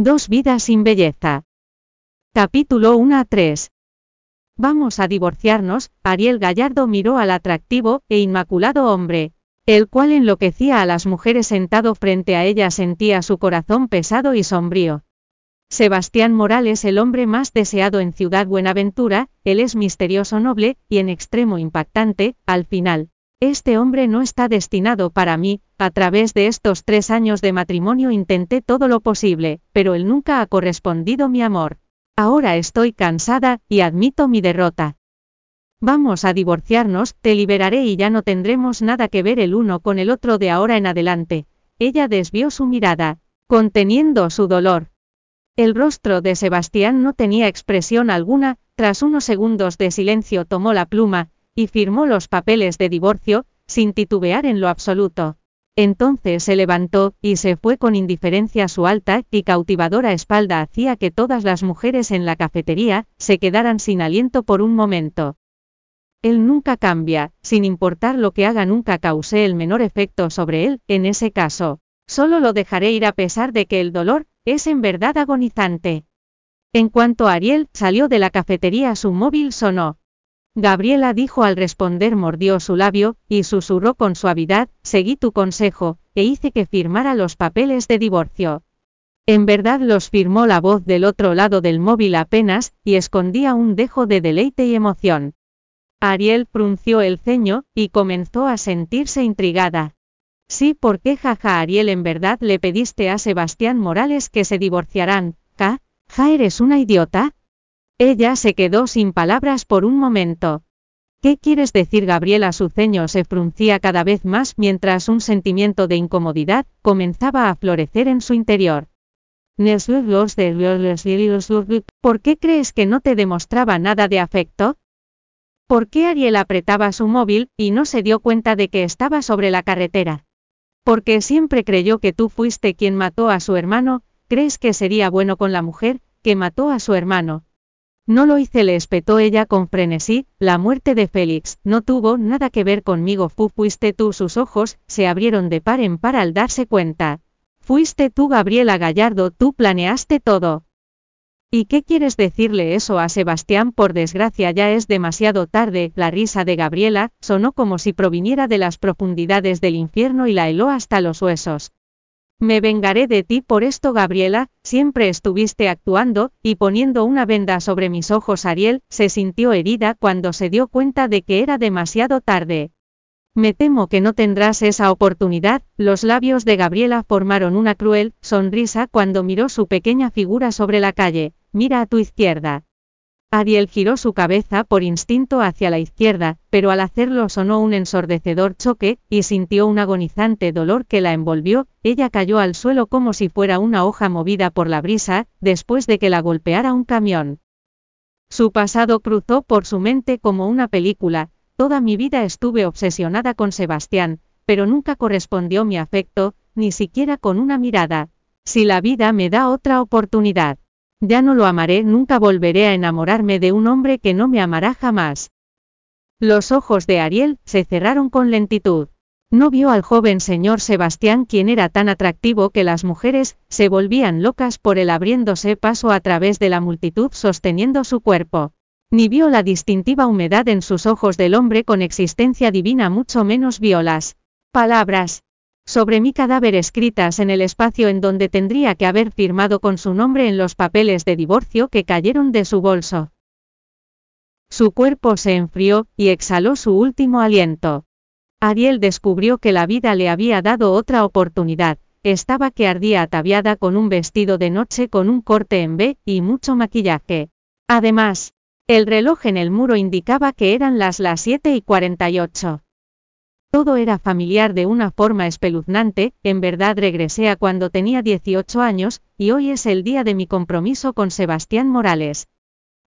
Dos vidas sin belleza. Capítulo 1 a 3. Vamos a divorciarnos, Ariel Gallardo miró al atractivo e inmaculado hombre, el cual enloquecía a las mujeres sentado frente a ella sentía su corazón pesado y sombrío. Sebastián Morales el hombre más deseado en Ciudad Buenaventura, él es misterioso noble, y en extremo impactante, al final. Este hombre no está destinado para mí, a través de estos tres años de matrimonio intenté todo lo posible, pero él nunca ha correspondido mi amor. Ahora estoy cansada, y admito mi derrota. Vamos a divorciarnos, te liberaré y ya no tendremos nada que ver el uno con el otro de ahora en adelante. Ella desvió su mirada, conteniendo su dolor. El rostro de Sebastián no tenía expresión alguna, tras unos segundos de silencio tomó la pluma, y firmó los papeles de divorcio, sin titubear en lo absoluto. Entonces se levantó, y se fue con indiferencia su alta y cautivadora espalda hacía que todas las mujeres en la cafetería, se quedaran sin aliento por un momento. Él nunca cambia, sin importar lo que haga nunca causé el menor efecto sobre él, en ese caso. Solo lo dejaré ir a pesar de que el dolor, es en verdad agonizante. En cuanto Ariel salió de la cafetería su móvil sonó. Gabriela dijo al responder mordió su labio, y susurró con suavidad, seguí tu consejo, e hice que firmara los papeles de divorcio. En verdad los firmó la voz del otro lado del móvil apenas, y escondía un dejo de deleite y emoción. Ariel frunció el ceño, y comenzó a sentirse intrigada. Sí, ¿por qué jaja Ariel en verdad le pediste a Sebastián Morales que se divorciarán? ¿Ja? ¿Ja eres una idiota? Ella se quedó sin palabras por un momento. ¿Qué quieres decir Gabriela? Su ceño se fruncía cada vez más mientras un sentimiento de incomodidad comenzaba a florecer en su interior. ¿Por qué crees que no te demostraba nada de afecto? ¿Por qué Ariel apretaba su móvil y no se dio cuenta de que estaba sobre la carretera? Porque siempre creyó que tú fuiste quien mató a su hermano, ¿crees que sería bueno con la mujer que mató a su hermano? No lo hice, le espetó ella con frenesí, la muerte de Félix no tuvo nada que ver conmigo, Fu fuiste tú, sus ojos se abrieron de par en par al darse cuenta. Fuiste tú, Gabriela Gallardo, tú planeaste todo. ¿Y qué quieres decirle eso a Sebastián? Por desgracia ya es demasiado tarde, la risa de Gabriela sonó como si proviniera de las profundidades del infierno y la heló hasta los huesos. Me vengaré de ti por esto, Gabriela, siempre estuviste actuando, y poniendo una venda sobre mis ojos. Ariel se sintió herida cuando se dio cuenta de que era demasiado tarde. Me temo que no tendrás esa oportunidad, los labios de Gabriela formaron una cruel sonrisa cuando miró su pequeña figura sobre la calle, mira a tu izquierda. Ariel giró su cabeza por instinto hacia la izquierda, pero al hacerlo sonó un ensordecedor choque, y sintió un agonizante dolor que la envolvió, ella cayó al suelo como si fuera una hoja movida por la brisa, después de que la golpeara un camión. Su pasado cruzó por su mente como una película, toda mi vida estuve obsesionada con Sebastián, pero nunca correspondió mi afecto, ni siquiera con una mirada. Si la vida me da otra oportunidad. Ya no lo amaré, nunca volveré a enamorarme de un hombre que no me amará jamás. Los ojos de Ariel se cerraron con lentitud. No vio al joven señor Sebastián quien era tan atractivo que las mujeres se volvían locas por él abriéndose paso a través de la multitud sosteniendo su cuerpo. Ni vio la distintiva humedad en sus ojos del hombre con existencia divina mucho menos vio las palabras sobre mi cadáver escritas en el espacio en donde tendría que haber firmado con su nombre en los papeles de divorcio que cayeron de su bolso. Su cuerpo se enfrió, y exhaló su último aliento. Ariel descubrió que la vida le había dado otra oportunidad, estaba que ardía ataviada con un vestido de noche con un corte en B, y mucho maquillaje. Además, el reloj en el muro indicaba que eran las las 7 y 48. Todo era familiar de una forma espeluznante, en verdad regresé a cuando tenía 18 años, y hoy es el día de mi compromiso con Sebastián Morales.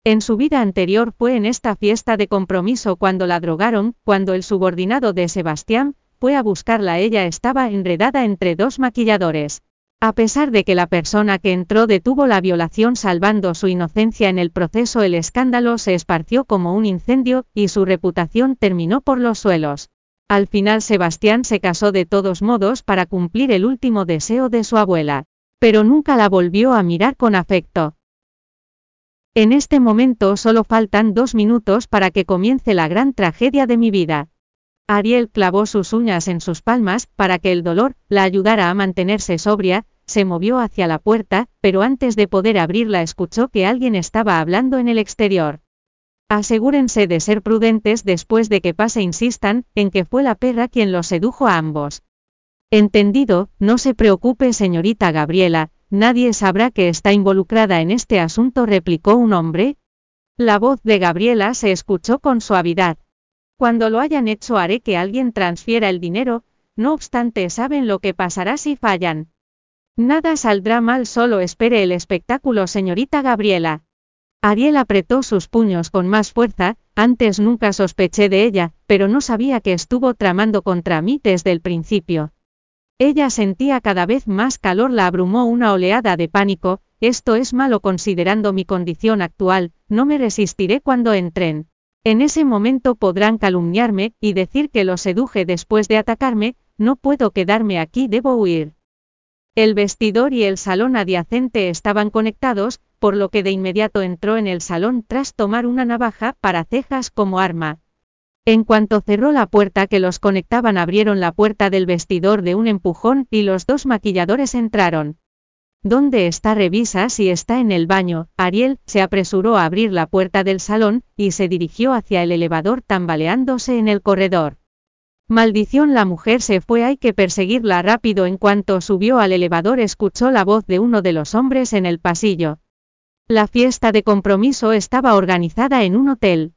En su vida anterior fue en esta fiesta de compromiso cuando la drogaron, cuando el subordinado de Sebastián, fue a buscarla ella estaba enredada entre dos maquilladores. A pesar de que la persona que entró detuvo la violación salvando su inocencia en el proceso el escándalo se esparció como un incendio, y su reputación terminó por los suelos. Al final Sebastián se casó de todos modos para cumplir el último deseo de su abuela. Pero nunca la volvió a mirar con afecto. En este momento solo faltan dos minutos para que comience la gran tragedia de mi vida. Ariel clavó sus uñas en sus palmas, para que el dolor la ayudara a mantenerse sobria, se movió hacia la puerta, pero antes de poder abrirla escuchó que alguien estaba hablando en el exterior. Asegúrense de ser prudentes después de que pase insistan, en que fue la perra quien los sedujo a ambos. Entendido, no se preocupe señorita Gabriela, nadie sabrá que está involucrada en este asunto, replicó un hombre. La voz de Gabriela se escuchó con suavidad. Cuando lo hayan hecho haré que alguien transfiera el dinero, no obstante saben lo que pasará si fallan. Nada saldrá mal, solo espere el espectáculo, señorita Gabriela. Ariel apretó sus puños con más fuerza, antes nunca sospeché de ella, pero no sabía que estuvo tramando contra mí desde el principio. Ella sentía cada vez más calor, la abrumó una oleada de pánico, esto es malo considerando mi condición actual, no me resistiré cuando entren. En ese momento podrán calumniarme, y decir que lo seduje después de atacarme, no puedo quedarme aquí, debo huir. El vestidor y el salón adyacente estaban conectados, por lo que de inmediato entró en el salón tras tomar una navaja para cejas como arma. En cuanto cerró la puerta que los conectaban abrieron la puerta del vestidor de un empujón y los dos maquilladores entraron. ¿Dónde está? Revisa si está en el baño. Ariel se apresuró a abrir la puerta del salón y se dirigió hacia el elevador tambaleándose en el corredor. Maldición, la mujer se fue, hay que perseguirla rápido. En cuanto subió al elevador escuchó la voz de uno de los hombres en el pasillo. La fiesta de compromiso estaba organizada en un hotel.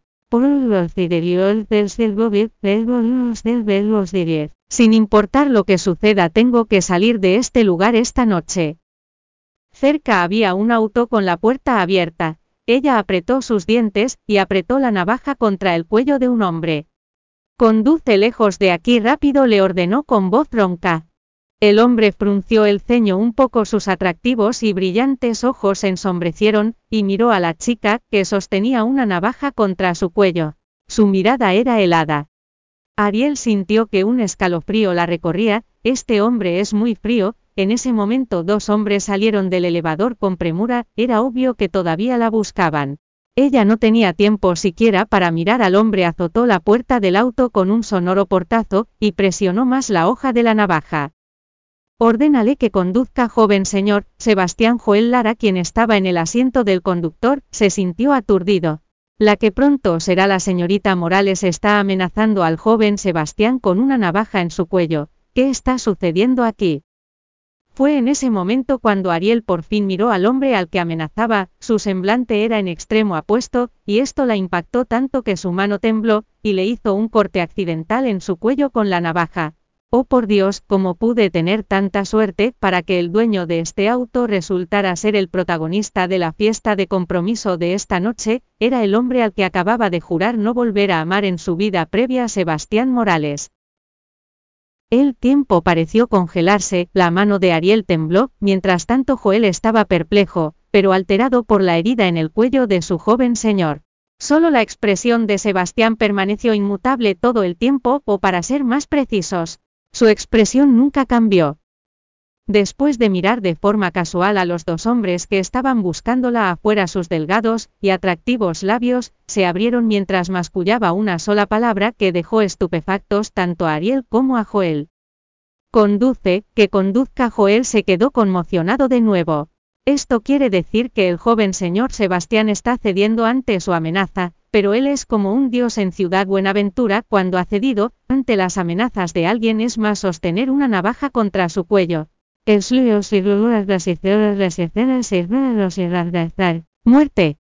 Sin importar lo que suceda tengo que salir de este lugar esta noche. Cerca había un auto con la puerta abierta. Ella apretó sus dientes, y apretó la navaja contra el cuello de un hombre. Conduce lejos de aquí rápido, le ordenó con voz ronca. El hombre frunció el ceño un poco, sus atractivos y brillantes ojos se ensombrecieron, y miró a la chica, que sostenía una navaja contra su cuello. Su mirada era helada. Ariel sintió que un escalofrío la recorría, este hombre es muy frío, en ese momento dos hombres salieron del elevador con premura, era obvio que todavía la buscaban. Ella no tenía tiempo siquiera para mirar al hombre, azotó la puerta del auto con un sonoro portazo, y presionó más la hoja de la navaja. Ordénale que conduzca, joven señor. Sebastián Joel Lara, quien estaba en el asiento del conductor, se sintió aturdido. La que pronto será la señorita Morales está amenazando al joven Sebastián con una navaja en su cuello. ¿Qué está sucediendo aquí? Fue en ese momento cuando Ariel por fin miró al hombre al que amenazaba, su semblante era en extremo apuesto, y esto la impactó tanto que su mano tembló, y le hizo un corte accidental en su cuello con la navaja. Oh por Dios, ¿cómo pude tener tanta suerte para que el dueño de este auto resultara ser el protagonista de la fiesta de compromiso de esta noche? Era el hombre al que acababa de jurar no volver a amar en su vida previa Sebastián Morales. El tiempo pareció congelarse, la mano de Ariel tembló, mientras tanto Joel estaba perplejo, pero alterado por la herida en el cuello de su joven señor. Solo la expresión de Sebastián permaneció inmutable todo el tiempo, o para ser más precisos, su expresión nunca cambió. Después de mirar de forma casual a los dos hombres que estaban buscándola afuera sus delgados y atractivos labios, se abrieron mientras mascullaba una sola palabra que dejó estupefactos tanto a Ariel como a Joel. Conduce, que conduzca Joel se quedó conmocionado de nuevo. Esto quiere decir que el joven señor Sebastián está cediendo ante su amenaza, pero él es como un dios en Ciudad Buenaventura cuando ha cedido, ante las amenazas de alguien es más sostener una navaja contra su cuello. Muerte.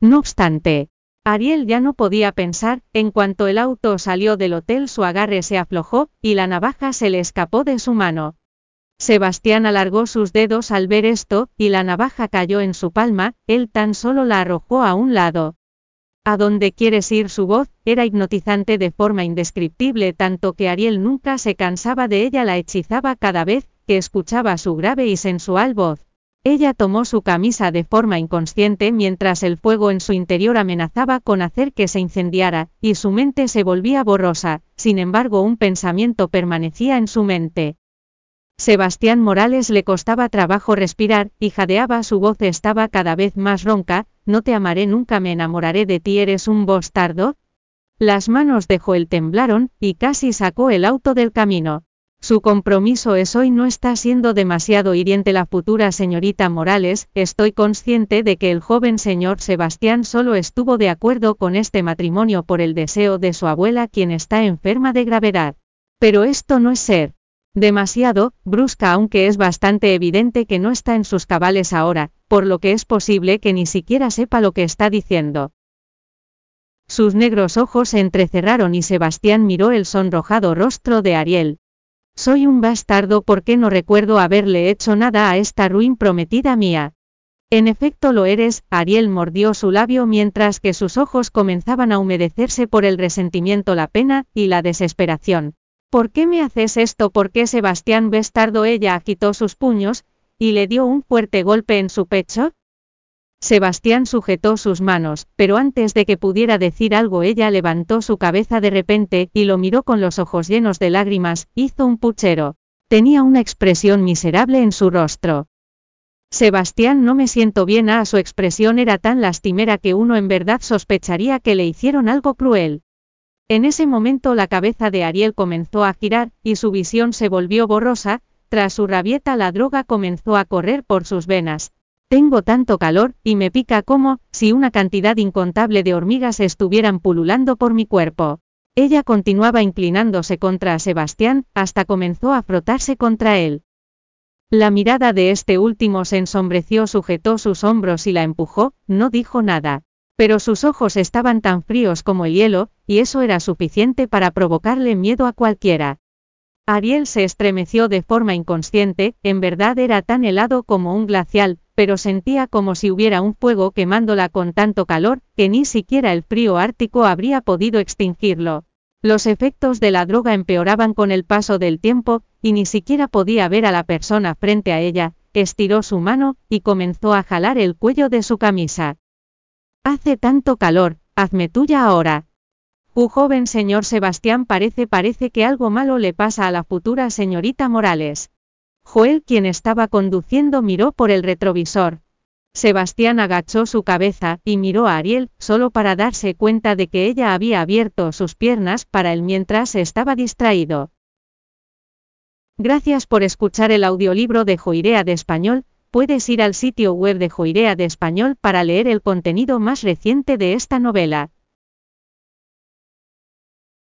No obstante, Ariel ya no podía pensar, en cuanto el auto salió del hotel su agarre se aflojó, y la navaja se le escapó de su mano. Sebastián alargó sus dedos al ver esto, y la navaja cayó en su palma, él tan solo la arrojó a un lado. A dónde quieres ir su voz, era hipnotizante de forma indescriptible tanto que Ariel nunca se cansaba de ella la hechizaba cada vez que escuchaba su grave y sensual voz. Ella tomó su camisa de forma inconsciente mientras el fuego en su interior amenazaba con hacer que se incendiara, y su mente se volvía borrosa, sin embargo un pensamiento permanecía en su mente. Sebastián Morales le costaba trabajo respirar, y jadeaba su voz estaba cada vez más ronca, no te amaré nunca me enamoraré de ti eres un bastardo. Las manos de Joel temblaron, y casi sacó el auto del camino. Su compromiso es hoy no está siendo demasiado hiriente la futura señorita Morales, estoy consciente de que el joven señor Sebastián solo estuvo de acuerdo con este matrimonio por el deseo de su abuela quien está enferma de gravedad. Pero esto no es ser demasiado brusca aunque es bastante evidente que no está en sus cabales ahora, por lo que es posible que ni siquiera sepa lo que está diciendo. Sus negros ojos se entrecerraron y Sebastián miró el sonrojado rostro de Ariel, soy un bastardo porque no recuerdo haberle hecho nada a esta ruin prometida mía. En efecto lo eres, Ariel mordió su labio mientras que sus ojos comenzaban a humedecerse por el resentimiento, la pena y la desesperación. ¿Por qué me haces esto? ¿Por qué Sebastián Bastardo? Ella agitó sus puños, y le dio un fuerte golpe en su pecho. Sebastián sujetó sus manos, pero antes de que pudiera decir algo ella levantó su cabeza de repente, y lo miró con los ojos llenos de lágrimas, hizo un puchero. Tenía una expresión miserable en su rostro. Sebastián no me siento bien, a ah, su expresión era tan lastimera que uno en verdad sospecharía que le hicieron algo cruel. En ese momento la cabeza de Ariel comenzó a girar, y su visión se volvió borrosa, tras su rabieta la droga comenzó a correr por sus venas, tengo tanto calor, y me pica como, si una cantidad incontable de hormigas estuvieran pululando por mi cuerpo. Ella continuaba inclinándose contra Sebastián, hasta comenzó a frotarse contra él. La mirada de este último se ensombreció, sujetó sus hombros y la empujó, no dijo nada. Pero sus ojos estaban tan fríos como el hielo, y eso era suficiente para provocarle miedo a cualquiera. Ariel se estremeció de forma inconsciente, en verdad era tan helado como un glacial, pero sentía como si hubiera un fuego quemándola con tanto calor, que ni siquiera el frío ártico habría podido extinguirlo. Los efectos de la droga empeoraban con el paso del tiempo, y ni siquiera podía ver a la persona frente a ella, estiró su mano, y comenzó a jalar el cuello de su camisa. Hace tanto calor, hazme tuya ahora. Un joven señor Sebastián parece parece que algo malo le pasa a la futura señorita Morales. Joel quien estaba conduciendo miró por el retrovisor. Sebastián agachó su cabeza y miró a Ariel, solo para darse cuenta de que ella había abierto sus piernas para él mientras estaba distraído. Gracias por escuchar el audiolibro de Joirea de Español, puedes ir al sitio web de Joirea de Español para leer el contenido más reciente de esta novela.